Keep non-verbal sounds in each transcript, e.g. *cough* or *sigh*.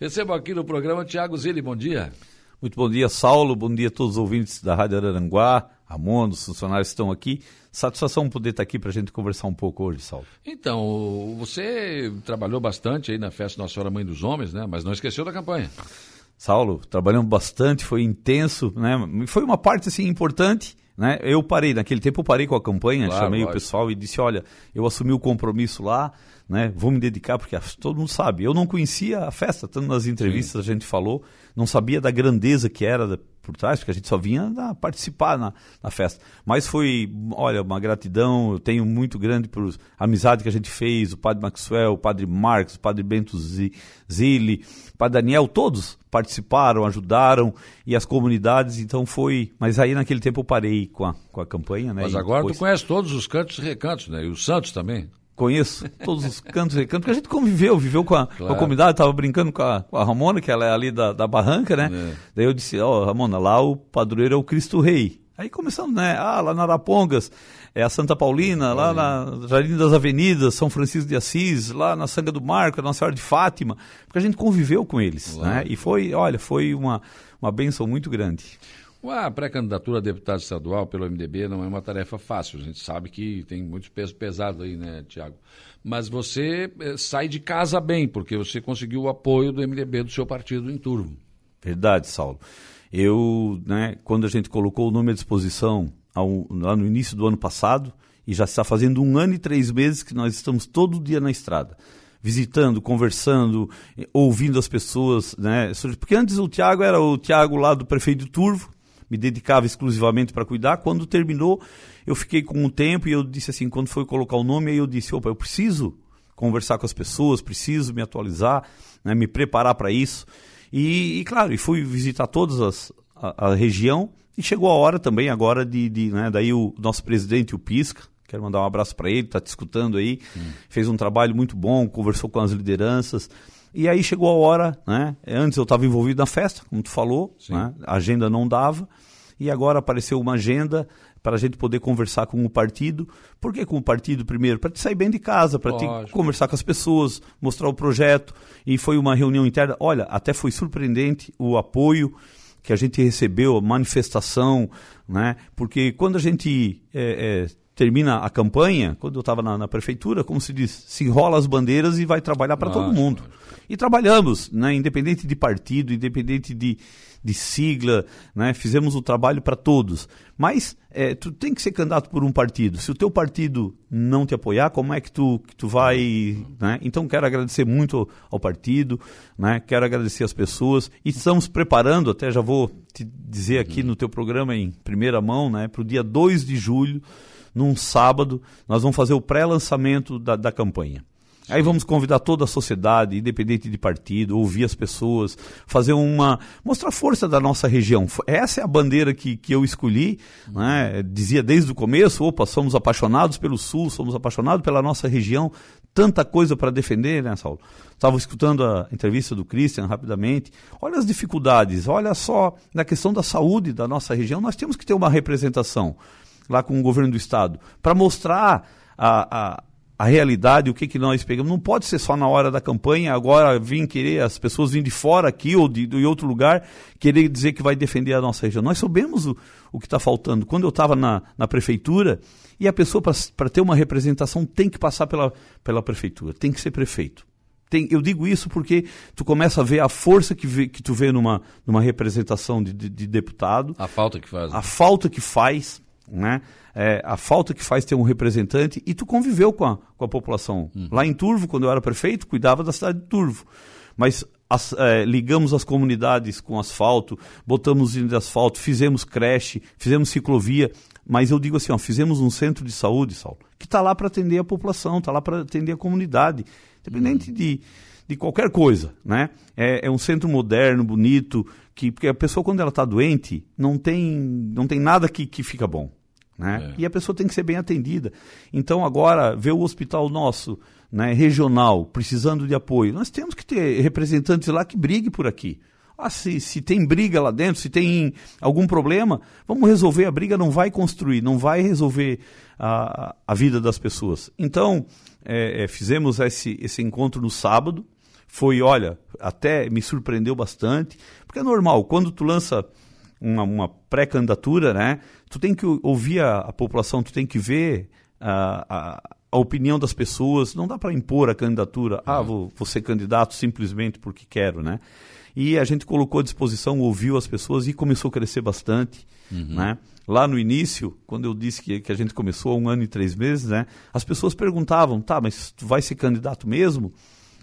Recebo aqui no programa Tiago Zilli, bom dia. Muito bom dia, Saulo. Bom dia a todos os ouvintes da Rádio Araranguá, Ramon, os funcionários estão aqui. Satisfação poder estar aqui para a gente conversar um pouco hoje, Saulo. Então, você trabalhou bastante aí na festa Nossa Senhora Mãe dos Homens, né? Mas não esqueceu da campanha. Saulo, trabalhamos bastante, foi intenso, né? Foi uma parte assim importante, né? Eu parei naquele tempo, eu parei com a campanha, claro, chamei lógico. o pessoal e disse, olha, eu assumi o compromisso lá, né? Vou me dedicar porque todo mundo sabe. Eu não conhecia a festa, tanto nas entrevistas Sim. a gente falou, não sabia da grandeza que era por trás, porque a gente só vinha na, participar na, na, festa. Mas foi, olha, uma gratidão, eu tenho muito grande por amizade que a gente fez, o padre Maxwell, o padre Marcos, o padre Bento Zilli, o padre Daniel, todos participaram, ajudaram, e as comunidades, então foi... Mas aí naquele tempo eu parei com a, com a campanha, né? Mas agora depois... tu conhece todos os cantos e recantos, né? E os santos também. Conheço todos os cantos e recantos, porque a gente conviveu, viveu com a, claro. com a comunidade, estava brincando com a, com a, Ramona, que ela é ali da, da barranca, né? É. Daí eu disse, ó, oh, Ramona, lá o padroeiro é o Cristo Rei. Aí começamos, né? Ah, lá na Arapongas, é a Santa Paulina, lá na Jardim das Avenidas, São Francisco de Assis, lá na Sanga do Marco, Nossa Senhora de Fátima, porque a gente conviveu com eles, claro. né? E foi, olha, foi uma, uma benção muito grande. A pré-candidatura a deputado estadual pelo MDB não é uma tarefa fácil. A gente sabe que tem muitos pesos pesados aí, né, Tiago? Mas você eh, sai de casa bem, porque você conseguiu o apoio do MDB do seu partido em turno. Verdade, Saulo. Eu, né, quando a gente colocou o nome à disposição ao, lá no início do ano passado, e já está fazendo um ano e três meses que nós estamos todo dia na estrada visitando, conversando, ouvindo as pessoas, né? Porque antes o Tiago era o Tiago lá do prefeito Turvo, me dedicava exclusivamente para cuidar. Quando terminou, eu fiquei com um tempo e eu disse assim, quando foi colocar o nome, aí eu disse, opa, eu preciso conversar com as pessoas, preciso me atualizar, né, me preparar para isso. E, e, claro, e fui visitar todas as a, a, região e chegou a hora também agora de, de né, daí o nosso presidente, o Pisca, quero mandar um abraço para ele, está te escutando aí, hum. fez um trabalho muito bom, conversou com as lideranças, e aí chegou a hora, né? Antes eu estava envolvido na festa, como tu falou, né? a agenda não dava, e agora apareceu uma agenda para a gente poder conversar com o partido. Por que com o partido primeiro? Para te sair bem de casa, para te conversar com as pessoas, mostrar o projeto. E foi uma reunião interna. Olha, até foi surpreendente o apoio que a gente recebeu, a manifestação, né? Porque quando a gente é, é, termina a campanha, quando eu estava na, na, prefeitura, como se diz, se enrola as bandeiras e vai trabalhar para todo mundo. E trabalhamos, né, independente de partido, independente de, de sigla, né, fizemos o trabalho para todos. Mas é, tu tem que ser candidato por um partido. Se o teu partido não te apoiar, como é que tu, que tu vai... Né? Então quero agradecer muito ao partido, né, quero agradecer as pessoas e estamos preparando, até já vou te dizer aqui no teu programa em primeira mão, né, para o dia 2 de julho, num sábado, nós vamos fazer o pré-lançamento da, da campanha. Aí vamos convidar toda a sociedade, independente de partido, ouvir as pessoas, fazer uma. mostrar a força da nossa região. Essa é a bandeira que, que eu escolhi, né? dizia desde o começo: opa, somos apaixonados pelo Sul, somos apaixonados pela nossa região, tanta coisa para defender, né, Saulo? Estava escutando a entrevista do Christian rapidamente. Olha as dificuldades, olha só, na questão da saúde da nossa região, nós temos que ter uma representação lá com o governo do estado, para mostrar a, a, a, realidade, o que, que nós pegamos. Não pode ser só na hora da campanha, agora vir querer, as pessoas virem de fora aqui ou de, de outro lugar, querer dizer que vai defender a nossa região. Nós sabemos o, o que está faltando. Quando eu estava na, na prefeitura, e a pessoa, para ter uma representação, tem que passar pela, pela prefeitura, tem que ser prefeito. Tem, eu digo isso porque tu começa a ver a força que, vê, que tu vê numa, numa representação de, de, de deputado. A falta que faz. Né? A falta que faz né? É, a falta que faz ter um representante e tu conviveu com a, com a população. Uhum. Lá em Turvo, quando eu era prefeito, cuidava da cidade de Turvo. Mas as, é, ligamos as comunidades com asfalto, botamos linha de asfalto, fizemos creche, fizemos ciclovia. Mas eu digo assim, ó, fizemos um centro de saúde, Saulo, que está lá para atender a população, está lá para atender a comunidade, independente uhum. de, de qualquer coisa, né? É, é, um centro moderno, bonito, que porque a pessoa quando ela está doente não tem não tem nada que, que fica bom, né? É. E a pessoa tem que ser bem atendida. Então agora ver o hospital nosso, né, regional, precisando de apoio, nós temos que ter representantes lá que briguem por aqui. Ah, se, se tem briga lá dentro, se tem algum problema, vamos resolver. A briga não vai construir, não vai resolver a, a vida das pessoas. Então, é, é, fizemos esse, esse encontro no sábado, foi, olha, até me surpreendeu bastante, porque é normal, quando tu lança uma, uma pré-candidatura, né, tu tem que ouvir a, a, população, tu tem que ver a, a, a opinião das pessoas, não dá para impor a candidatura, ah, vou, vou ser candidato simplesmente porque quero, né? E a gente colocou à disposição, ouviu as pessoas e começou a crescer bastante, uhum. né? Lá no início, quando eu disse que, que a gente começou há um ano e três meses, né? As pessoas perguntavam, tá, mas tu vai ser candidato mesmo?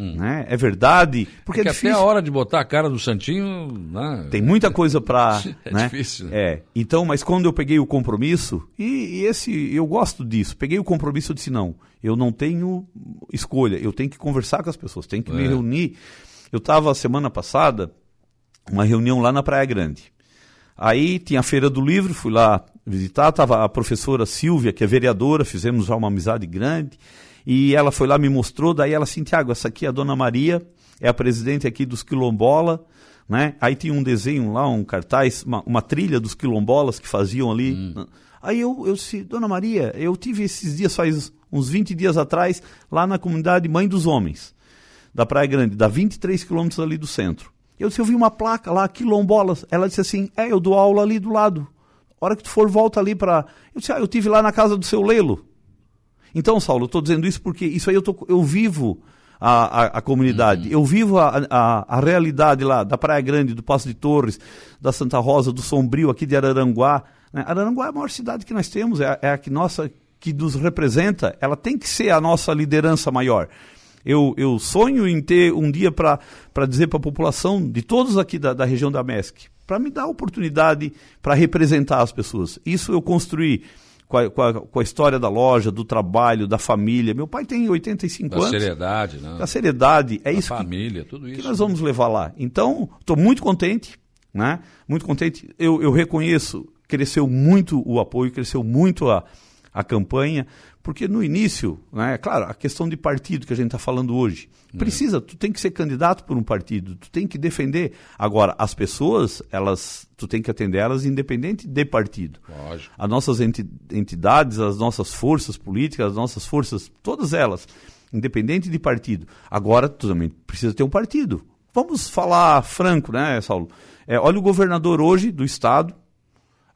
Hum. Né? É verdade. Porque, é, é até a hora de botar a cara do Santinho. Né? Tem muita coisa para. *laughs* é né? difícil. É. Então, mas quando eu peguei o compromisso, e, e, esse eu gosto disso, peguei o compromisso, eu disse: não, eu não tenho escolha, eu tenho que conversar com as pessoas, tenho que é. me reunir. Eu estava semana passada, uma reunião lá na Praia Grande. Aí tinha a Feira do Livro, fui lá visitar, estava a professora Silvia, que é vereadora, fizemos já uma amizade grande. E ela foi lá, me mostrou, daí ela assim, Tiago, essa aqui é a Dona Maria, é a presidente aqui dos quilombola, né? Aí tinha um desenho lá, um cartaz, uma, uma trilha dos quilombolas que faziam ali. Hum. Aí eu, eu disse, Dona Maria, eu tive esses dias, faz uns 20 dias atrás, lá na comunidade Mãe dos Homens, da Praia Grande, dá 23 quilômetros ali do centro. Eu disse, eu vi uma placa lá, quilombolas. Ela disse assim, é, eu dou aula ali do lado. A hora que tu for, volta ali para... Eu disse, ah, eu tive lá na casa do seu Lelo. Então, Saulo, eu estou dizendo isso porque isso aí eu, tô, eu vivo a, a, a comunidade, uhum. eu vivo a, a, a, realidade lá da Praia Grande, do Passo de Torres, da Santa Rosa, do Sombrio, aqui de Araranguá. Né? Araranguá é a maior cidade que nós temos, é, é a que nossa que nos representa, ela tem que ser a nossa liderança maior. Eu, eu sonho em ter um dia para dizer para a população de todos aqui da, da região da MESC, para me dar a oportunidade para representar as pessoas. Isso eu construí com a, com, a, com a, história da loja, do trabalho, da família. Meu pai tem 85 da anos. Da seriedade, né? Da seriedade. É da isso família, que, tudo isso. que nós vamos levar lá. Então, estou muito contente, né? Muito contente. Eu, eu reconheço, cresceu muito o apoio, cresceu muito a, a campanha, porque no início, né, claro, a questão de partido que a gente está falando hoje, é. precisa, tu tem que ser candidato por um partido, tu tem que defender. Agora, as pessoas, elas, tu tem que atender elas independente de partido. Lógico. As nossas entidades, as nossas forças políticas, as nossas forças, todas elas, independente de partido. Agora, tu também precisa ter um partido. Vamos falar franco, né, Saulo? É, olha o governador hoje do estado,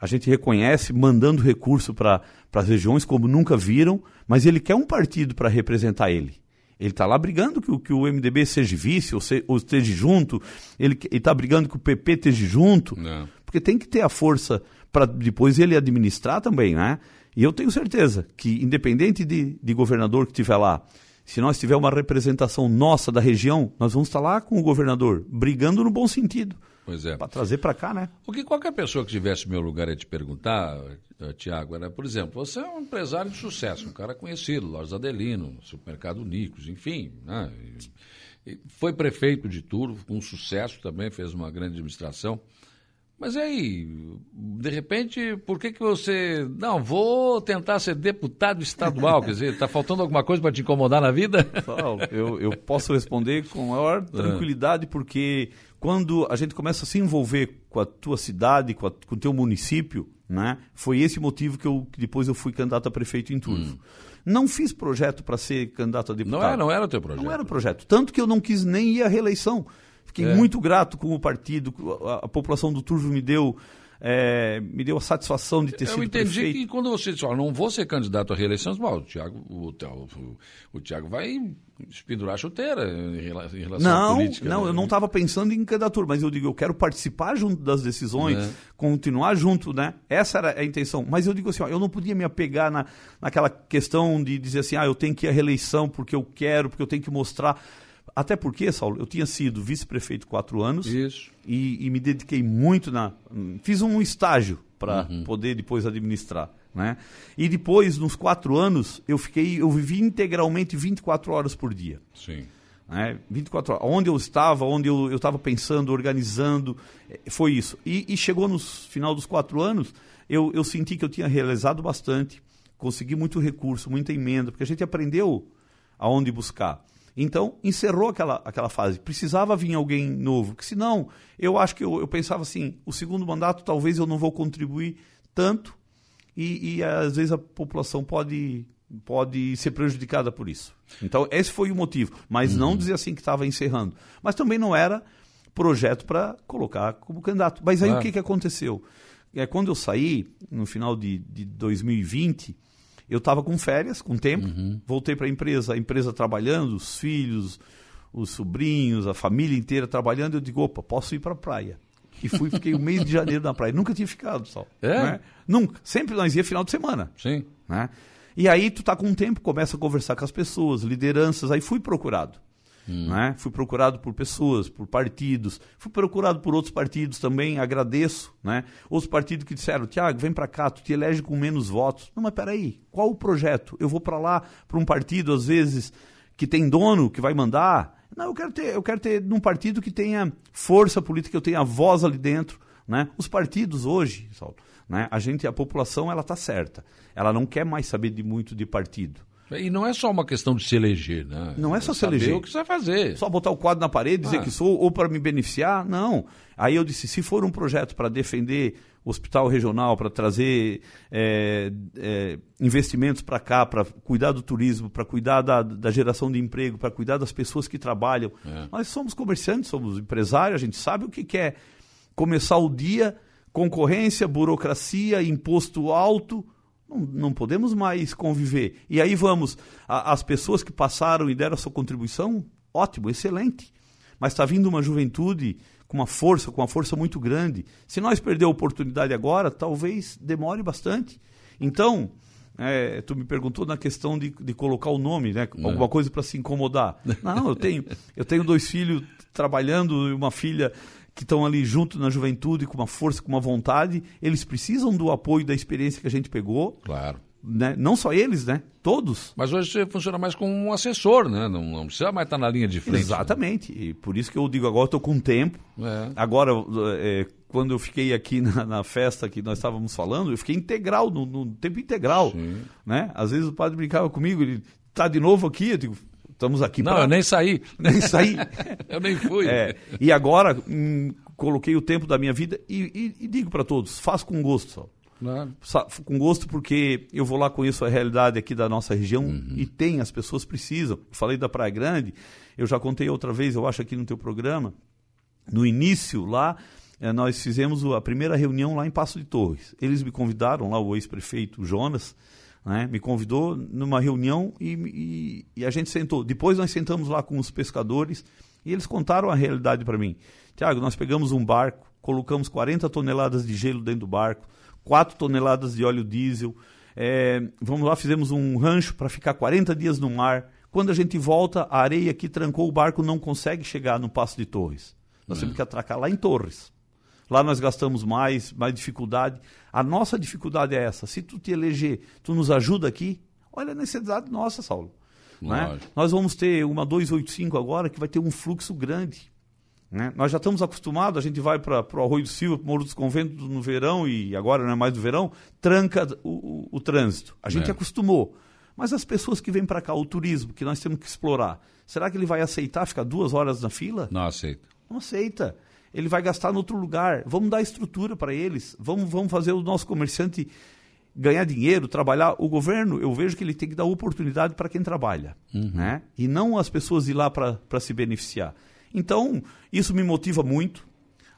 a gente reconhece mandando recurso para as regiões como nunca viram, mas ele quer um partido para representar ele. Ele está lá brigando que, que, o MDB seja vice ou, se, ou esteja junto, ele está brigando que o PP esteja junto, Não. porque tem que ter a força para depois ele administrar também, né? E eu tenho certeza que, independente de, de governador que estiver lá, se nós tiver uma representação nossa da região, nós vamos estar lá com o governador, brigando no bom sentido. Pois é. Para trazer para cá, né? O que qualquer pessoa que estivesse no meu lugar ia te perguntar, uh, Tiago, era, por exemplo, você é um empresário de sucesso, um cara conhecido, Lojas Adelino, Supermercado Nicos, enfim, né? E, e foi prefeito de Turvo, com sucesso também, fez uma grande administração. Mas aí, de repente, por que, que você. Não, vou tentar ser deputado estadual. Quer dizer, está faltando alguma coisa para te incomodar na vida? Eu, eu posso responder com maior *laughs* ah. tranquilidade, porque quando a gente começa a se envolver com a tua cidade, com, a, com o teu município, né, foi esse motivo que, eu, que depois eu fui candidato a prefeito em Turvo. Hum. Não fiz projeto para ser candidato a deputado. Não era, não era o teu projeto. Não era projeto. Tanto que eu não quis nem ir à reeleição. Fiquei é. muito grato com o partido, a, a população do Turvo me deu é, me deu a satisfação de ter eu sido entendi prefeito. que quando você disse, não vou ser candidato à reeleição, o Tiago, o, o, o vai pendurar a chuteira em relação não, à política. Não, né? eu não estava pensando em candidatura, mas eu digo, eu quero participar junto das decisões, é. continuar junto, né? Essa era a intenção. Mas eu digo assim, ó, eu não podia me apegar na, naquela questão de dizer assim, ah, eu tenho que ir à reeleição porque eu quero, porque eu tenho que mostrar até porque, Saulo, eu tinha sido vice-prefeito quatro anos Isso. E, e, me dediquei muito na. Fiz um estágio para uhum. poder depois administrar. Né? E depois, nos quatro anos, eu fiquei, eu vivi integralmente 24 horas por dia. Sim. Né? 24 horas. Onde eu estava, onde eu estava pensando, organizando, eh, foi isso. E, e, chegou no final dos quatro anos, eu, eu senti que eu tinha realizado bastante, consegui muito recurso, muita emenda, porque a gente aprendeu aonde buscar. Então, encerrou aquela, aquela fase. Precisava vir alguém novo, que senão, eu acho que eu, eu pensava assim, o segundo mandato talvez eu não vou contribuir tanto e, e às vezes a população pode pode ser prejudicada por isso. Então, esse foi o motivo. Mas uhum. não dizer assim que estava encerrando. Mas também não era projeto para colocar como candidato. Mas aí claro. o que, que aconteceu? É, quando eu saí, no final de, de 2020, eu estava com férias, com tempo, uhum. voltei para a empresa, a empresa trabalhando, os filhos, os sobrinhos, a família inteira trabalhando. Eu digo, opa, posso ir para a praia. E fui, fiquei o mês de janeiro na praia. Nunca tinha ficado, só. É? Né? Nunca. Sempre nós ia final de semana. Sim. Né? E aí tu tá com um tempo, começa a conversar com as pessoas, lideranças, aí fui procurado. Hum. Né? Fui procurado por pessoas, por partidos, fui procurado por outros partidos também, agradeço. Né? Outros partidos que disseram, Tiago, vem para cá, tu te elege com menos votos. Não, mas peraí, qual o projeto? Eu vou para lá, para um partido, às vezes, que tem dono, que vai mandar. Não, eu quero ter, eu quero ter num partido que tenha força política, eu tenha voz ali dentro. Né? Os partidos hoje, Saulo, né? A gente, a população, ela está certa. Ela não quer mais saber de muito de partido. E não é só uma questão de se eleger, né? Não é só se eleger. o que você vai fazer. Só botar o quadro na parede, dizer ah. que sou, ou para me beneficiar, não. Aí eu disse, se for um projeto para defender o hospital regional, para trazer é, é, investimentos para cá, para cuidar do turismo, para cuidar da, da, geração de emprego, para cuidar das pessoas que trabalham. É. Nós somos comerciantes, somos empresários, a gente sabe o que quer é começar o dia concorrência, burocracia, imposto alto. Não, não podemos mais conviver. E aí vamos, a, as pessoas que passaram e deram a sua contribuição, ótimo, excelente. Mas está vindo uma juventude com uma força, com uma força muito grande. Se nós perder a oportunidade agora, talvez demore bastante. Então, é, tu me perguntou na questão de, de colocar o nome, né? É. Alguma coisa para se incomodar. *laughs* Não, eu tenho, eu tenho dois filhos trabalhando e uma filha que estão ali junto na juventude, com uma força, com uma vontade, eles precisam do apoio da experiência que a gente pegou. Claro. Né? Não só eles, né? Todos. Mas hoje você funciona mais como um assessor, né? Não, não precisa mais estar na linha de frente. Exatamente. Né? E por isso que eu digo agora, estou com tempo. É. Agora, é, quando eu fiquei aqui na, na, festa que nós estávamos falando, eu fiquei integral, no, no tempo integral. Sim. Né? Às vezes o padre brincava comigo, ele está de novo aqui, eu digo, Estamos aqui Não, pra... eu nem saí. *laughs* Nem saí. *laughs* eu nem fui. É, e agora hum, coloquei o tempo da minha vida e, e, e digo para todos, faz com gosto, só. Claro. Com gosto porque eu vou lá, conheço a realidade aqui da nossa região uhum. e tem, as pessoas precisam. Falei da Praia Grande, eu já contei outra vez, eu acho aqui no teu programa, no início lá, eh, nós fizemos a primeira reunião lá em Passo de Torres. Eles me convidaram, lá o ex-prefeito Jonas, né, me convidou numa reunião e, e, e, a gente sentou. Depois nós sentamos lá com os pescadores e eles contaram a realidade para mim. Tiago, nós pegamos um barco, colocamos 40 toneladas de gelo dentro do barco, 4 toneladas de óleo diesel. É, vamos lá, fizemos um rancho para ficar 40 dias no mar. Quando a gente volta, a areia que trancou o barco não consegue chegar no Passo de Torres. Nós temos que atracar lá em Torres. Lá nós gastamos mais, mais dificuldade. A nossa dificuldade é essa. Se tu te eleger, tu nos ajuda aqui, olha a necessidade nossa, Saulo. Né? Nós vamos ter uma 285 agora que vai ter um fluxo grande. Né? Nós já estamos acostumados, a gente vai para o Arroio do Silva, para o Morro dos Conventos no verão, e agora não é mais do verão, tranca o, o, o trânsito. A gente é. acostumou. Mas as pessoas que vêm para cá, o turismo, que nós temos que explorar, será que ele vai aceitar ficar duas horas na fila? Não aceita. Não aceita ele vai gastar em outro lugar. Vamos dar estrutura para eles. Vamos, vamos fazer o nosso comerciante ganhar dinheiro, trabalhar. O governo, eu vejo que ele tem que dar oportunidade para quem trabalha, uhum. né? E não as pessoas ir lá para se beneficiar. Então, isso me motiva muito.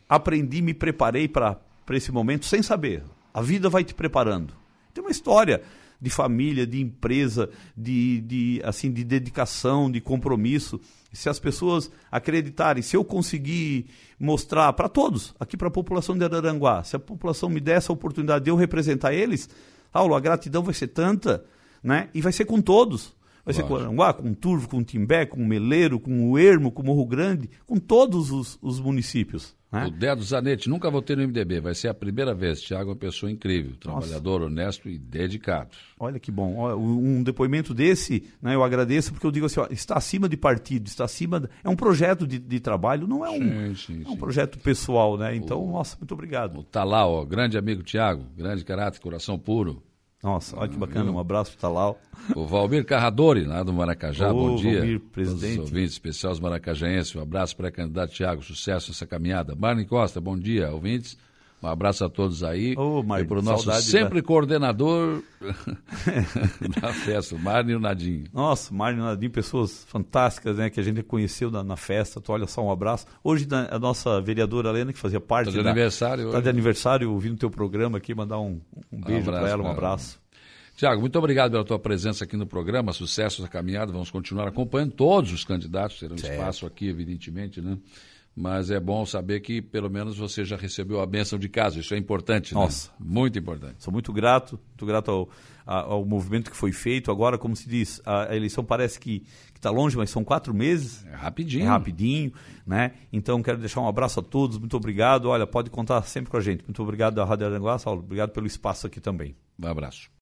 Aprendi, me preparei para esse momento sem saber. A vida vai te preparando. Tem uma história de família, de empresa, de, de, assim, de dedicação, de compromisso. Se as pessoas acreditarem, se eu conseguir mostrar para todos, aqui para a população de Araranguá, se a população me der essa oportunidade de eu representar eles, Paulo, a gratidão vai ser tanta, né? E vai ser com todos. Vai ser com Aranguá, com Turvo, com Timbé, com Meleiro, com o Ermo, com Morro Grande, com todos os, os municípios. Né? O Dedo Zanetti, nunca votei no MDB, vai ser a primeira vez. Tiago é uma pessoa incrível, trabalhador, Nossa. honesto e dedicado. Olha que bom. Um depoimento desse, né, eu agradeço, porque eu digo assim, ó, está acima de partido, está acima. É um projeto de, de trabalho, não é um, sim, sim, é um projeto pessoal, né? Então, o, nossa, muito obrigado. Tá lá, ó, grande amigo Tiago, grande caráter, coração puro. Nossa, olha que bacana, um abraço para Talau. O Valmir Carradori, lá do Maracajá, Ô, bom dia. Valmir, presidente. Os ouvintes especiais os maracajenses, um abraço para candidato Tiago, sucesso nessa caminhada. Marlene Costa, bom dia, ouvintes. Um abraço a todos aí. Ô, Mário, e para o nosso sempre coordenador *laughs* da festa, o Mário e o Nadinho. Nossa, Mário e Nadinho, pessoas fantásticas, né? Que a gente conheceu na, na festa. Tu olha só, um abraço. Hoje na- a nossa vereadora Helena, que fazia parte Tá de da, aniversário Tá hoje. de aniversário, ouvindo teu programa aqui, mandar um, um beijo abraço para ela, um abraço. Tiago, muito obrigado pela tua presença aqui no programa. Sucesso da caminhada. Vamos continuar acompanhando todos os candidatos. Terão Certo. espaço aqui, evidentemente, né? Mas é bom saber que pelo menos você já recebeu a bênção de casa. Isso é importante, né? Nossa. Muito importante. Sou muito grato, muito grato ao, ao movimento que foi feito. Agora, como se diz, a, a eleição parece que está longe, mas são quatro meses. É rapidinho. É rapidinho, né? Então quero deixar um abraço a todos, muito obrigado. Olha, pode contar sempre com a gente. Muito obrigado da Rádio Aranguá, Saulo. Obrigado pelo espaço aqui também. Um abraço.